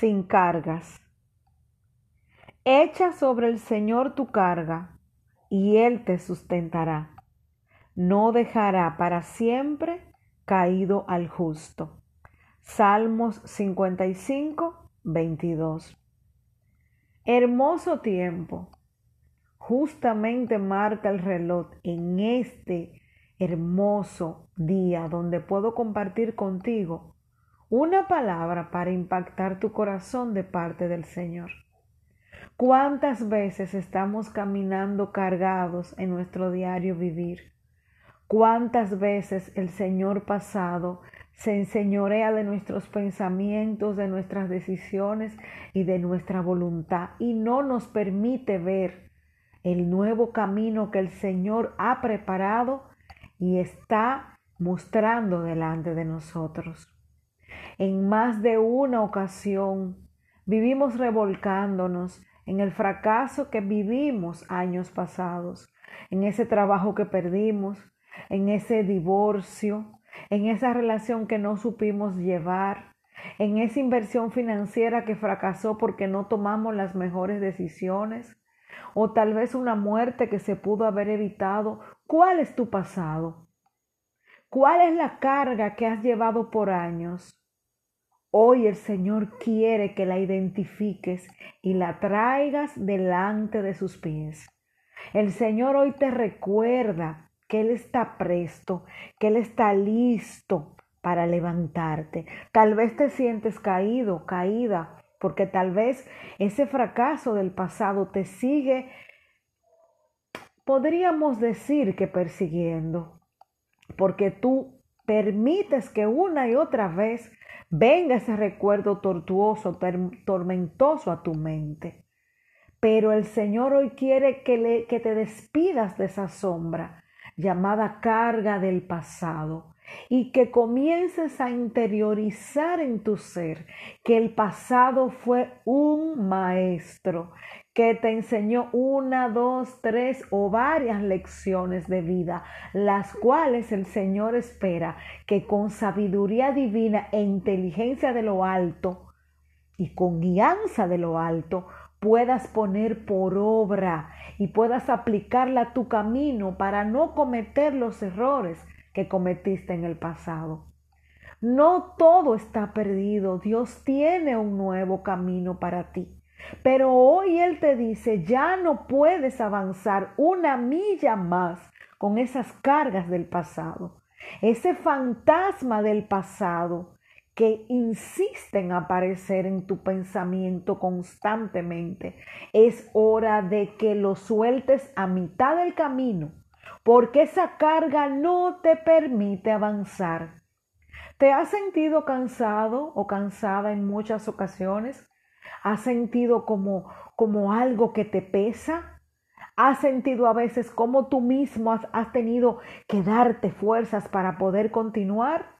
sin cargas. Echa sobre el Señor tu carga, y Él te sustentará. No dejará para siempre caído al justo. Salmos 55, 22. Hermoso tiempo. Justamente marca el reloj en este hermoso día donde puedo compartir contigo una palabra para impactar tu corazón de parte del Señor. ¿Cuántas veces estamos caminando cargados en nuestro diario vivir? ¿Cuántas veces el Señor pasado se enseñorea de nuestros pensamientos, de nuestras decisiones y de nuestra voluntad y no nos permite ver el nuevo camino que el Señor ha preparado y está mostrando delante de nosotros? En más de una ocasión vivimos revolcándonos en el fracaso que vivimos años pasados, en ese trabajo que perdimos, en ese divorcio, en esa relación que no supimos llevar, en esa inversión financiera que fracasó porque no tomamos las mejores decisiones, o tal vez una muerte que se pudo haber evitado. ¿Cuál es tu pasado? ¿Cuál es la carga que has llevado por años? Hoy el Señor quiere que la identifiques y la traigas delante de sus pies. El Señor hoy te recuerda que Él está presto, que Él está listo para levantarte. Tal vez te sientes caído, caída, porque tal vez ese fracaso del pasado te sigue, podríamos decir que persiguiendo, porque tú permites que una y otra vez venga ese recuerdo tortuoso, tormentoso a tu mente. Pero el Señor hoy quiere que, le, que te despidas de esa sombra llamada carga del pasado y que comiences a interiorizar en tu ser que el pasado fue un maestro que te enseñó una, dos, tres o varias lecciones de vida, las cuales el Señor espera que con sabiduría divina e inteligencia de lo alto y con guianza de lo alto puedas poner por obra y puedas aplicarla a tu camino para no cometer los errores que cometiste en el pasado. No todo está perdido, Dios tiene un nuevo camino para ti. Pero hoy Él te dice, ya no puedes avanzar una milla más con esas cargas del pasado. Ese fantasma del pasado que insiste en aparecer en tu pensamiento constantemente. Es hora de que lo sueltes a mitad del camino, porque esa carga no te permite avanzar. ¿Te has sentido cansado o cansada en muchas ocasiones? ¿Has sentido como, como algo que te pesa? ¿Has sentido a veces como tú mismo has, has tenido que darte fuerzas para poder continuar?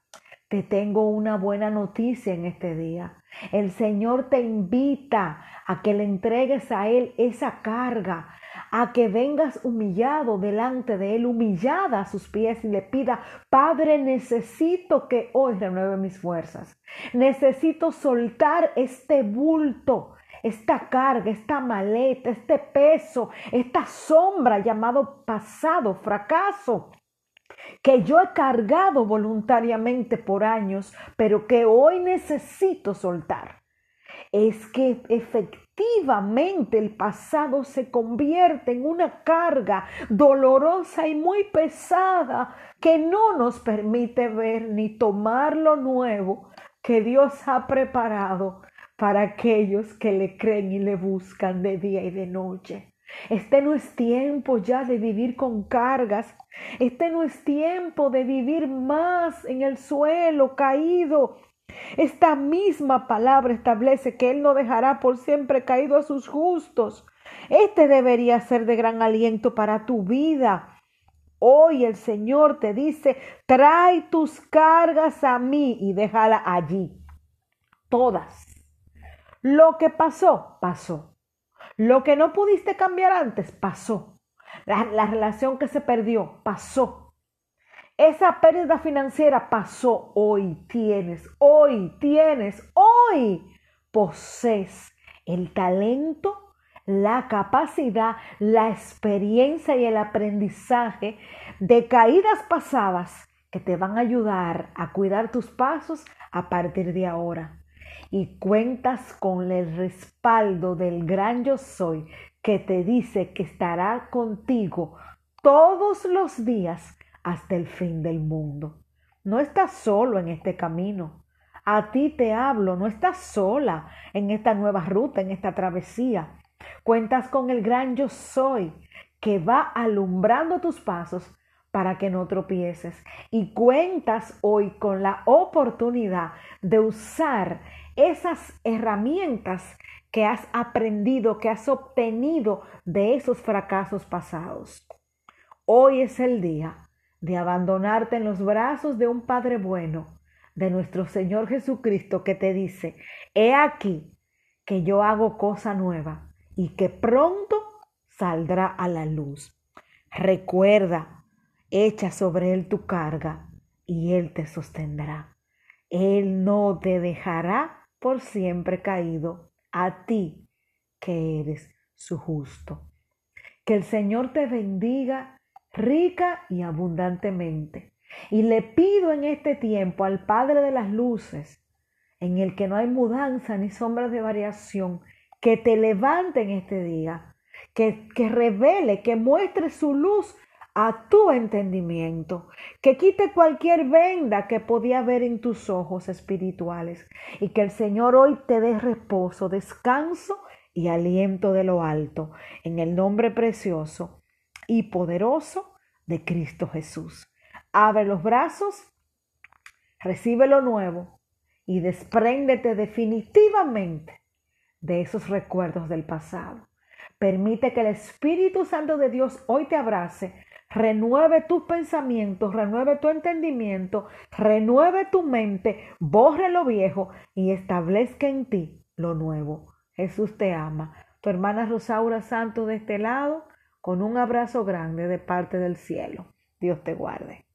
Te tengo una buena noticia en este día. El Señor te invita a que le entregues a Él esa carga, a que vengas humillado delante de Él, humillada a sus pies y le pida, Padre, necesito que hoy renueve mis fuerzas. Necesito soltar este bulto, esta carga, esta maleta, este peso, esta sombra llamado pasado, fracaso que yo he cargado voluntariamente por años, pero que hoy necesito soltar. Es que efectivamente el pasado se convierte en una carga dolorosa y muy pesada que no nos permite ver ni tomar lo nuevo que Dios ha preparado para aquellos que le creen y le buscan de día y de noche. Este no es tiempo ya de vivir con cargas. Este no es tiempo de vivir más en el suelo caído. Esta misma palabra establece que Él no dejará por siempre caído a sus justos. Este debería ser de gran aliento para tu vida. Hoy el Señor te dice, trae tus cargas a mí y déjala allí. Todas. Lo que pasó, pasó. Lo que no pudiste cambiar antes, pasó. La, relación que se perdió, pasó. Esa pérdida financiera pasó. Hoy tienes, hoy tienes, hoy posees el talento, la capacidad, la experiencia y el aprendizaje de caídas pasadas que te van a ayudar a cuidar tus pasos a partir de ahora. Y cuentas con el respaldo del gran yo soy que te dice que estará contigo todos los días hasta el fin del mundo. No estás solo en este camino. A ti te hablo, no estás sola en esta nueva ruta, en esta travesía. Cuentas con el gran yo soy que va alumbrando tus pasos para que no tropieces. Y cuentas hoy con la oportunidad de usar esas herramientas que has aprendido, que has obtenido de esos fracasos pasados. Hoy es el día de abandonarte en los brazos de un Padre bueno de nuestro Señor Jesucristo que te dice, he aquí que yo hago cosa nueva y que pronto saldrá a la luz. Recuerda, echa sobre él tu carga y él te sostendrá. Él no te dejará por siempre caído a ti que eres su justo. Que el Señor te bendiga rica y abundantemente y le pido en este tiempo al Padre de las Luces, en el que no hay mudanza ni sombras de variación, que te levante en este día, que, que revele, que muestre su luz a tu entendimiento, que quite cualquier venda que podía haber en tus ojos espirituales y que el Señor hoy te dé reposo, descanso y aliento de lo alto, en el nombre precioso y poderoso de Cristo Jesús. Abre los brazos, recibe lo nuevo y despréndete definitivamente de esos recuerdos del pasado. Permite que el Espíritu Santo de Dios hoy te abrace, renueve tus pensamientos, renueve tu entendimiento, renueve tu mente, borre lo viejo y establezca en ti lo nuevo. Jesús te ama. Tu hermana Rosaura Santo de este lado, con un abrazo grande de parte del cielo. Dios te guarde.